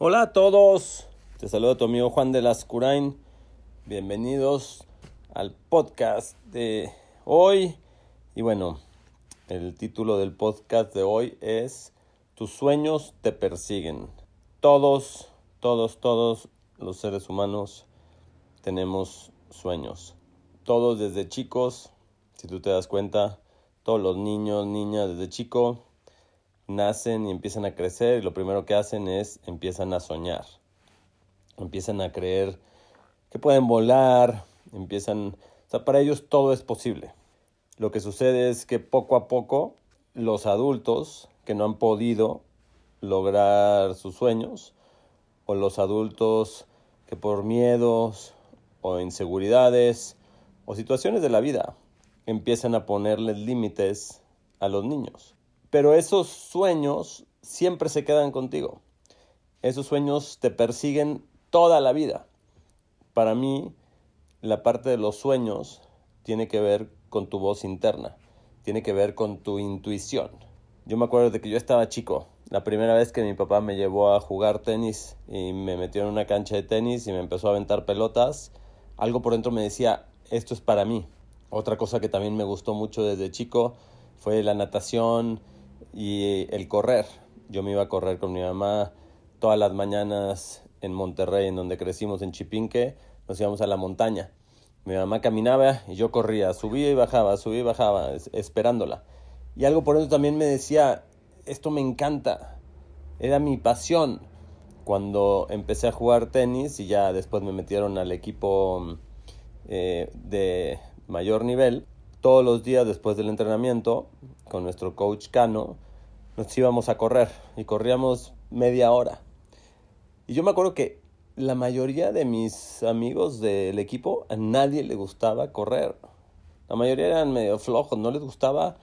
Hola a todos, te saluda tu amigo Juan de Lascurain. Bienvenidos al podcast de hoy. Y bueno, el título del podcast de hoy es Tus sueños te persiguen. Todos, todos, todos los seres humanos tenemos sueños. Todos desde chicos, si tú te das cuenta, todos los niños, niñas desde chico nacen y empiezan a crecer y lo primero que hacen es empiezan a soñar. Empiezan a creer que pueden volar, empiezan, o sea, para ellos todo es posible. Lo que sucede es que poco a poco los adultos que no han podido lograr sus sueños o los adultos que por miedos o inseguridades o situaciones de la vida empiezan a ponerles límites a los niños. Pero esos sueños siempre se quedan contigo. Esos sueños te persiguen toda la vida. Para mí, la parte de los sueños tiene que ver con tu voz interna, tiene que ver con tu intuición. Yo me acuerdo de que yo estaba chico, la primera vez que mi papá me llevó a jugar tenis y me metió en una cancha de tenis y me empezó a aventar pelotas, algo por dentro me decía, esto es para mí. Otra cosa que también me gustó mucho desde chico fue la natación, y el correr. Yo me iba a correr con mi mamá todas las mañanas en Monterrey, en donde crecimos en Chipinque, nos íbamos a la montaña. Mi mamá caminaba y yo corría, subía y bajaba, subía y bajaba, esperándola. Y algo por eso también me decía, esto me encanta, era mi pasión. Cuando empecé a jugar tenis y ya después me metieron al equipo eh, de mayor nivel, todos los días después del entrenamiento con nuestro coach Cano, nos íbamos a correr y corríamos media hora. Y yo me acuerdo que la mayoría de mis amigos del equipo, a nadie le gustaba correr. La mayoría eran medio flojos, no les gustaba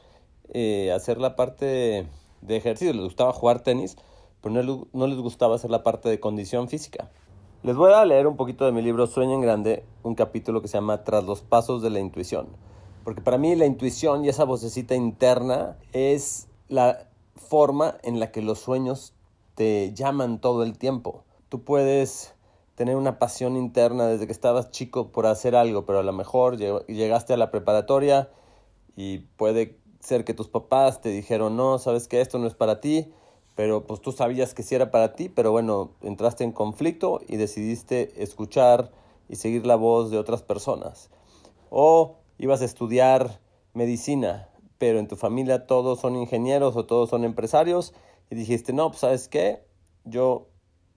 eh, hacer la parte de ejercicio, les gustaba jugar tenis, pero no, no les gustaba hacer la parte de condición física. Les voy a leer un poquito de mi libro Sueño en Grande, un capítulo que se llama Tras los Pasos de la Intuición. Porque para mí la intuición y esa vocecita interna es la forma en la que los sueños te llaman todo el tiempo. Tú puedes tener una pasión interna desde que estabas chico por hacer algo, pero a lo mejor llegaste a la preparatoria y puede ser que tus papás te dijeron, no, sabes que esto no es para ti, pero pues tú sabías que sí era para ti, pero bueno, entraste en conflicto y decidiste escuchar y seguir la voz de otras personas. O ibas a estudiar medicina, pero en tu familia todos son ingenieros o todos son empresarios y dijiste, no, pues sabes qué, yo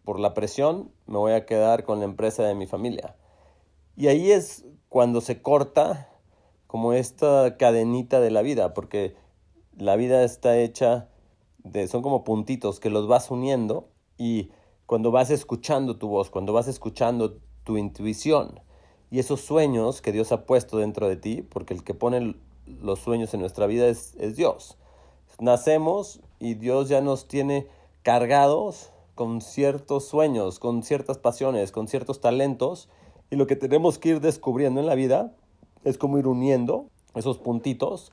por la presión me voy a quedar con la empresa de mi familia. Y ahí es cuando se corta como esta cadenita de la vida, porque la vida está hecha de, son como puntitos que los vas uniendo y cuando vas escuchando tu voz, cuando vas escuchando tu intuición, y esos sueños que Dios ha puesto dentro de ti, porque el que pone los sueños en nuestra vida es, Dios. Nacemos y Dios ya nos tiene cargados con ciertos sueños, con ciertas pasiones, con ciertos talentos, y lo que tenemos que ir descubriendo en la vida es como ir uniendo esos puntitos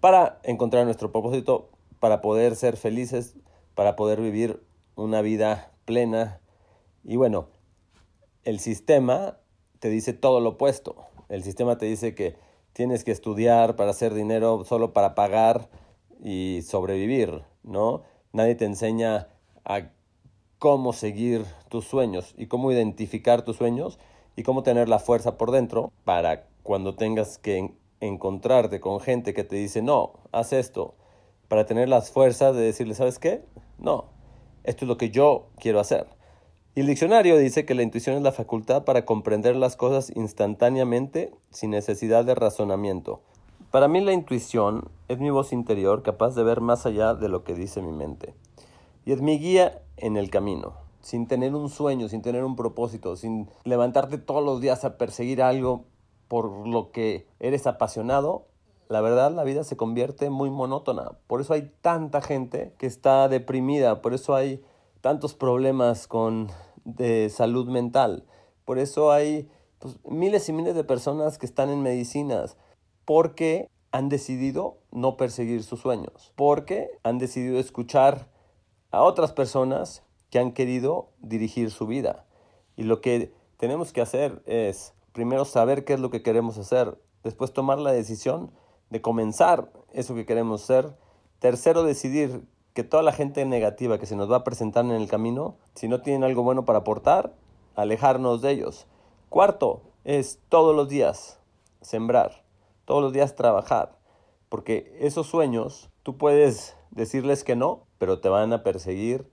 para encontrar nuestro propósito, para poder ser felices, para poder vivir una vida plena. Y bueno, el sistema te dice todo lo opuesto. El sistema te dice que tienes que estudiar para hacer dinero solo para pagar y sobrevivir, ¿no? Nadie te enseña a cómo seguir tus sueños y cómo identificar tus sueños y cómo tener la fuerza por dentro para cuando tengas que encontrarte con gente que te dice, no, haz esto, para tener las fuerzas de decirle, ¿sabes qué? No, esto es lo que yo quiero hacer. El diccionario dice que la intuición es la facultad para comprender las cosas instantáneamente sin necesidad de razonamiento. Para mí la intuición es mi voz interior capaz de ver más allá de lo que dice mi mente. Y es mi guía en el camino, sin tener un sueño, sin tener un propósito, sin levantarte todos los días a perseguir algo por lo que eres apasionado, la verdad la vida se convierte muy monótona. Por eso hay tanta gente que está deprimida, por eso hay tantos problemas con de salud mental. Por eso hay pues, miles y miles de personas que están en medicinas porque han decidido no perseguir sus sueños, porque han decidido escuchar a otras personas que han querido dirigir su vida. Y lo que tenemos que hacer es primero saber qué es lo que queremos hacer, después tomar la decisión de comenzar eso que queremos hacer, tercero decidir que toda la gente negativa que se nos va a presentar en el camino, si no tienen algo bueno para aportar, alejarnos de ellos. Cuarto es todos los días sembrar, todos los días trabajar, porque esos sueños tú puedes decirles que no, pero te van a perseguir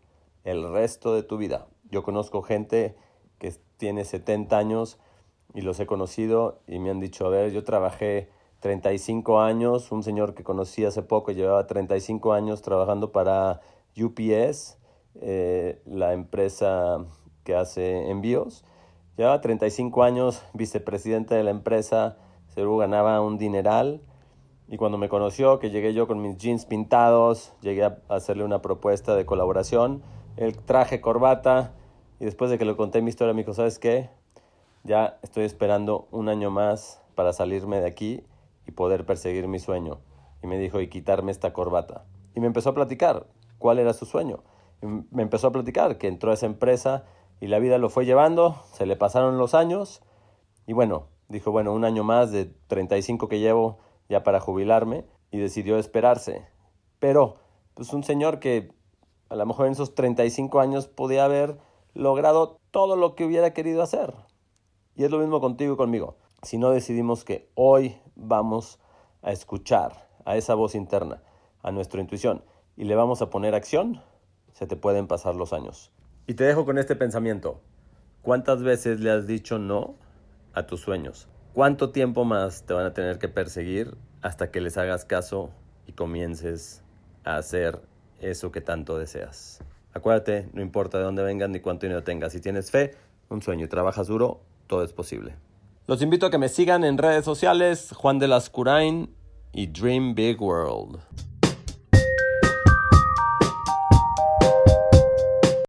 el resto de tu vida. Yo conozco gente que tiene 70 años y los he conocido y me han dicho, a ver, yo trabajé 35 años, un señor que conocí hace poco llevaba 35 años trabajando para UPS, eh, la empresa que hace envíos. Llevaba 35 años vicepresidente de la empresa, seguro ganaba un dineral. Y cuando me conoció, que llegué yo con mis jeans pintados, llegué a hacerle una propuesta de colaboración, el traje, corbata, y después de que le conté mi historia, me dijo, ¿sabes qué? Ya estoy esperando un año más para salirme de aquí y poder perseguir mi sueño. Y me dijo, y quitarme esta corbata. Y me empezó a platicar cuál era su sueño. me empezó a platicar que entró a esa empresa y la vida lo fue llevando, se le pasaron los años y bueno, dijo, bueno, un año más de 35 que llevo ya para jubilarme y decidió esperarse. Pero, pues un señor que a lo mejor en esos 35 años podía haber logrado todo lo que hubiera querido hacer. Y es lo mismo contigo y conmigo. Si no decidimos que hoy vamos a escuchar a esa voz interna, a nuestra intuición, y le vamos a poner acción, se te pueden pasar los años. Y te dejo con este pensamiento. ¿Cuántas veces le has dicho no a tus sueños? ¿Cuánto tiempo más te van a tener que perseguir hasta que les hagas caso y comiences a hacer eso que tanto deseas? Acuérdate, no importa de dónde vengan ni cuánto dinero tengas. Si tienes fe, un sueño y trabajas duro, todo es posible. Los invito a que me sigan en redes sociales, Juan de las Curain y Dream Big World.